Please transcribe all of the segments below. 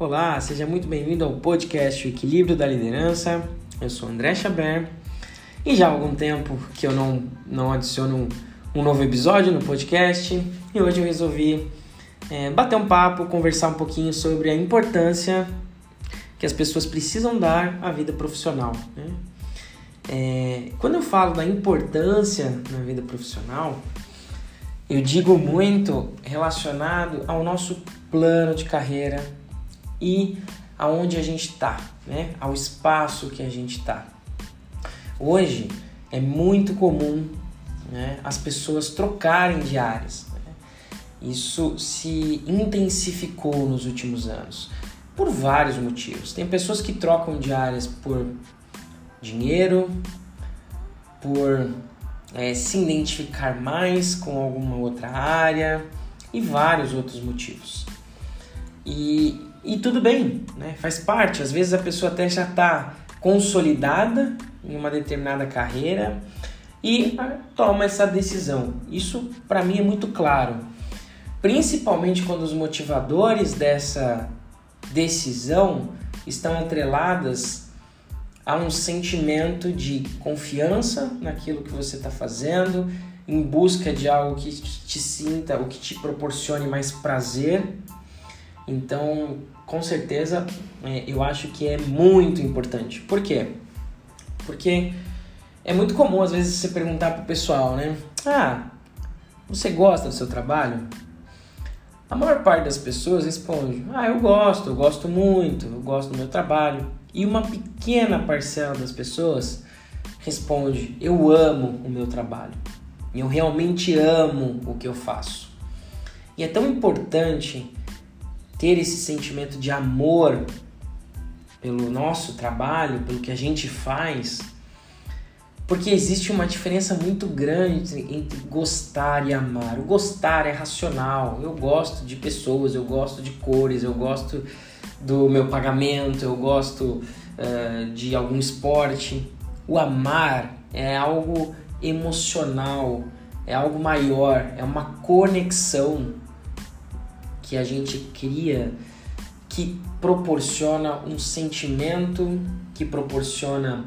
Olá, seja muito bem-vindo ao podcast O Equilíbrio da Liderança. Eu sou André Chaber e já há algum tempo que eu não, não adiciono um, um novo episódio no podcast e hoje eu resolvi é, bater um papo, conversar um pouquinho sobre a importância que as pessoas precisam dar à vida profissional. Né? É, quando eu falo da importância na vida profissional, eu digo muito relacionado ao nosso plano de carreira e aonde a gente está, né? ao espaço que a gente está. Hoje é muito comum né, as pessoas trocarem de áreas. Né? Isso se intensificou nos últimos anos por vários motivos. Tem pessoas que trocam de áreas por dinheiro, por é, se identificar mais com alguma outra área e vários outros motivos. E, e tudo bem, né? faz parte. Às vezes a pessoa até já está consolidada em uma determinada carreira e toma essa decisão. Isso para mim é muito claro, principalmente quando os motivadores dessa decisão estão atreladas a um sentimento de confiança naquilo que você está fazendo, em busca de algo que te sinta, o que te proporcione mais prazer. Então, com certeza, é, eu acho que é muito importante. Por quê? Porque é muito comum às vezes você perguntar pro pessoal, né? Ah, você gosta do seu trabalho? A maior parte das pessoas responde: Ah, eu gosto, eu gosto muito, eu gosto do meu trabalho. E uma pequena parcela das pessoas responde: Eu amo o meu trabalho. Eu realmente amo o que eu faço. E é tão importante ter esse sentimento de amor pelo nosso trabalho, pelo que a gente faz, porque existe uma diferença muito grande entre gostar e amar. O gostar é racional. Eu gosto de pessoas, eu gosto de cores, eu gosto do meu pagamento, eu gosto uh, de algum esporte. O amar é algo emocional, é algo maior, é uma conexão que a gente cria que proporciona um sentimento, que proporciona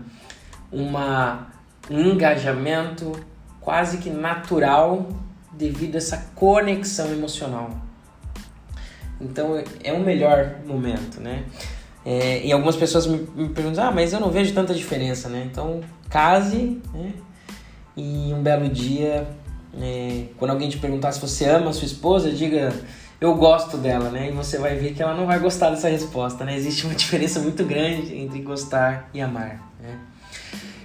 uma, um engajamento quase que natural devido a essa conexão emocional. Então é o melhor momento, né? É, e algumas pessoas me, me, perguntam, ah, mas eu não vejo tanta diferença, né? Então case, né? E um belo dia, é, quando alguém te perguntar se você ama a sua esposa, diga eu gosto dela, né? E você vai ver que ela não vai gostar dessa resposta, né? Existe uma diferença muito grande entre gostar e amar, né?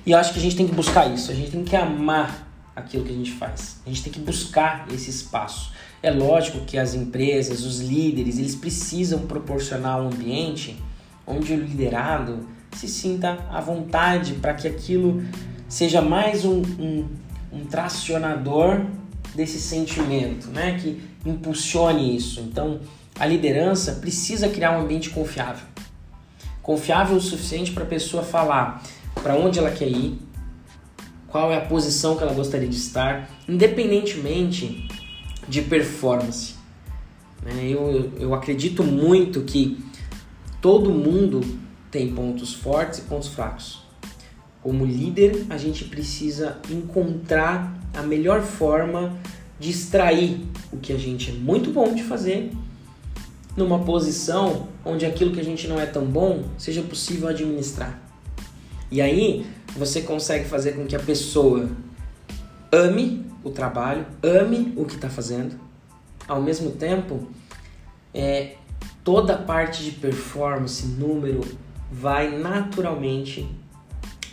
E eu acho que a gente tem que buscar isso, a gente tem que amar aquilo que a gente faz. A gente tem que buscar esse espaço. É lógico que as empresas, os líderes, eles precisam proporcionar um ambiente onde o liderado se sinta à vontade para que aquilo seja mais um, um, um tracionador desse sentimento, né? Que impulsione isso. Então, a liderança precisa criar um ambiente confiável. Confiável o suficiente para a pessoa falar para onde ela quer ir, qual é a posição que ela gostaria de estar, independentemente de performance. Né? Eu, eu acredito muito que todo mundo tem pontos fortes e pontos fracos. Como líder, a gente precisa encontrar a melhor forma de extrair o que a gente é muito bom de fazer numa posição onde aquilo que a gente não é tão bom seja possível administrar. E aí você consegue fazer com que a pessoa ame o trabalho, ame o que está fazendo, ao mesmo tempo, é, toda a parte de performance, número, vai naturalmente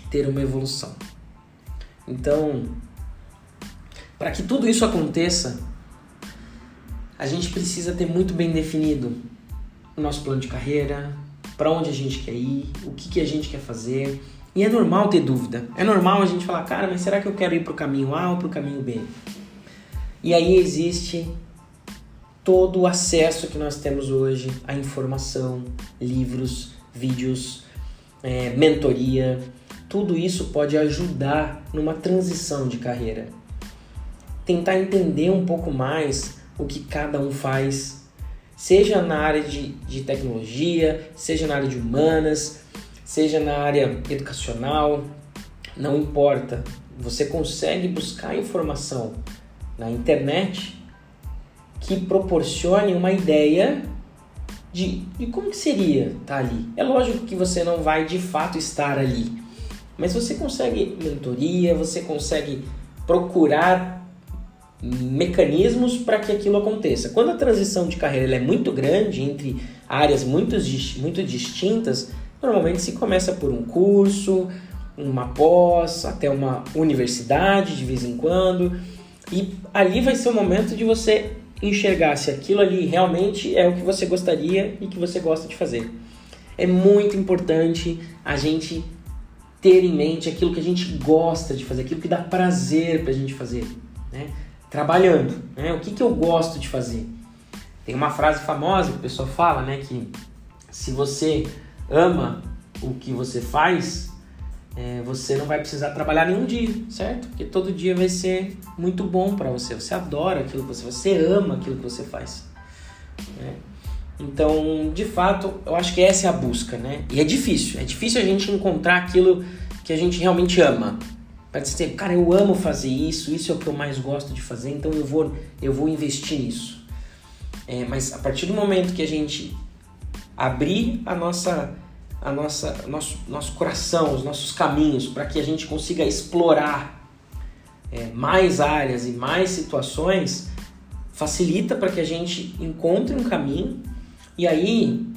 ter uma evolução. Então, para que tudo isso aconteça, a gente precisa ter muito bem definido o nosso plano de carreira, para onde a gente quer ir, o que, que a gente quer fazer. E é normal ter dúvida. É normal a gente falar, cara, mas será que eu quero ir para o caminho A ou para o caminho B? E aí existe todo o acesso que nós temos hoje à informação, livros, vídeos, é, mentoria. Tudo isso pode ajudar numa transição de carreira tentar entender um pouco mais o que cada um faz, seja na área de, de tecnologia, seja na área de humanas, seja na área educacional, não importa. Você consegue buscar informação na internet que proporcione uma ideia de, de como que seria estar tá ali. É lógico que você não vai de fato estar ali, mas você consegue mentoria, você consegue procurar mecanismos para que aquilo aconteça. Quando a transição de carreira é muito grande entre áreas muito, muito distintas, normalmente se começa por um curso, uma pós, até uma universidade de vez em quando, e ali vai ser o momento de você enxergar se aquilo ali realmente é o que você gostaria e que você gosta de fazer. É muito importante a gente ter em mente aquilo que a gente gosta de fazer, aquilo que dá prazer para a gente fazer, né? Trabalhando, né? O que, que eu gosto de fazer? Tem uma frase famosa que o pessoal fala, né? Que se você ama o que você faz, é, você não vai precisar trabalhar nenhum dia, certo? Porque todo dia vai ser muito bom para você. Você adora aquilo que você você ama aquilo que você faz. Né? Então, de fato, eu acho que essa é a busca, né? E é difícil, é difícil a gente encontrar aquilo que a gente realmente ama. Para dizer, cara, eu amo fazer isso, isso é o que eu mais gosto de fazer, então eu vou, eu vou investir nisso. É, mas a partir do momento que a gente abrir a nossa a nossa, nosso, nosso coração, os nossos caminhos, para que a gente consiga explorar é, mais áreas e mais situações, facilita para que a gente encontre um caminho e aí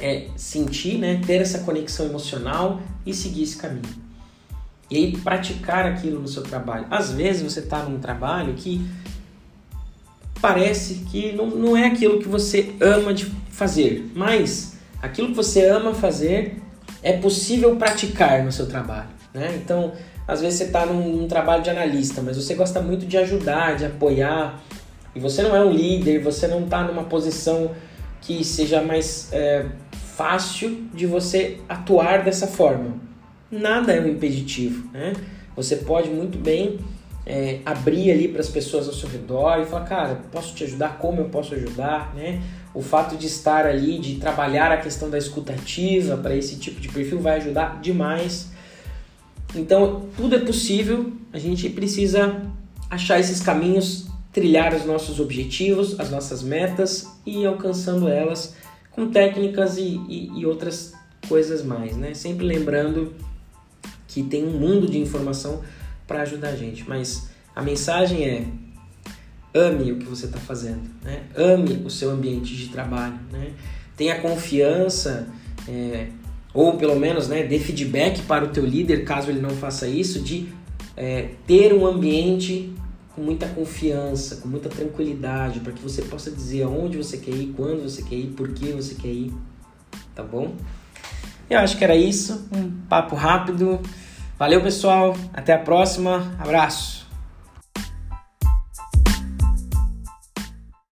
é, sentir, né, ter essa conexão emocional e seguir esse caminho. E aí praticar aquilo no seu trabalho. Às vezes você está num trabalho que parece que não, não é aquilo que você ama de fazer, mas aquilo que você ama fazer é possível praticar no seu trabalho. Né? Então, às vezes você está num, num, trabalho de analista, mas você gosta muito de ajudar, de apoiar, e você não é um líder, você não está numa posição que seja mais é, fácil de você atuar dessa forma. Nada é um impeditivo. Né? Você pode muito bem é, abrir ali para as pessoas ao seu redor e falar, cara, posso te ajudar? Como eu posso ajudar? Né? o fato de estar ali, de trabalhar a questão da escutativa para esse tipo de perfil vai ajudar demais. Então, tudo é possível, a gente precisa achar esses caminhos, trilhar os nossos objetivos, as nossas metas e ir alcançando elas com técnicas e, e, e outras coisas mais, né? Sempre lembrando que tem um mundo de informação para ajudar a gente, mas a mensagem é ame o que você está fazendo, né? ame o seu ambiente de trabalho, né? tenha confiança, é, ou pelo menos né, dê feedback para o teu líder, caso ele não faça isso, de é, ter um ambiente com muita confiança, com muita tranquilidade, para que você possa dizer aonde você quer ir, quando você quer ir, por que você quer ir, tá bom? Eu acho que era isso, um papo rápido. Valeu, pessoal. Até a próxima. Abraço.